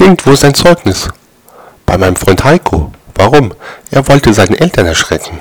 Klingt, wo ist dein Zeugnis? Bei meinem Freund Heiko. Warum? Er wollte seine Eltern erschrecken.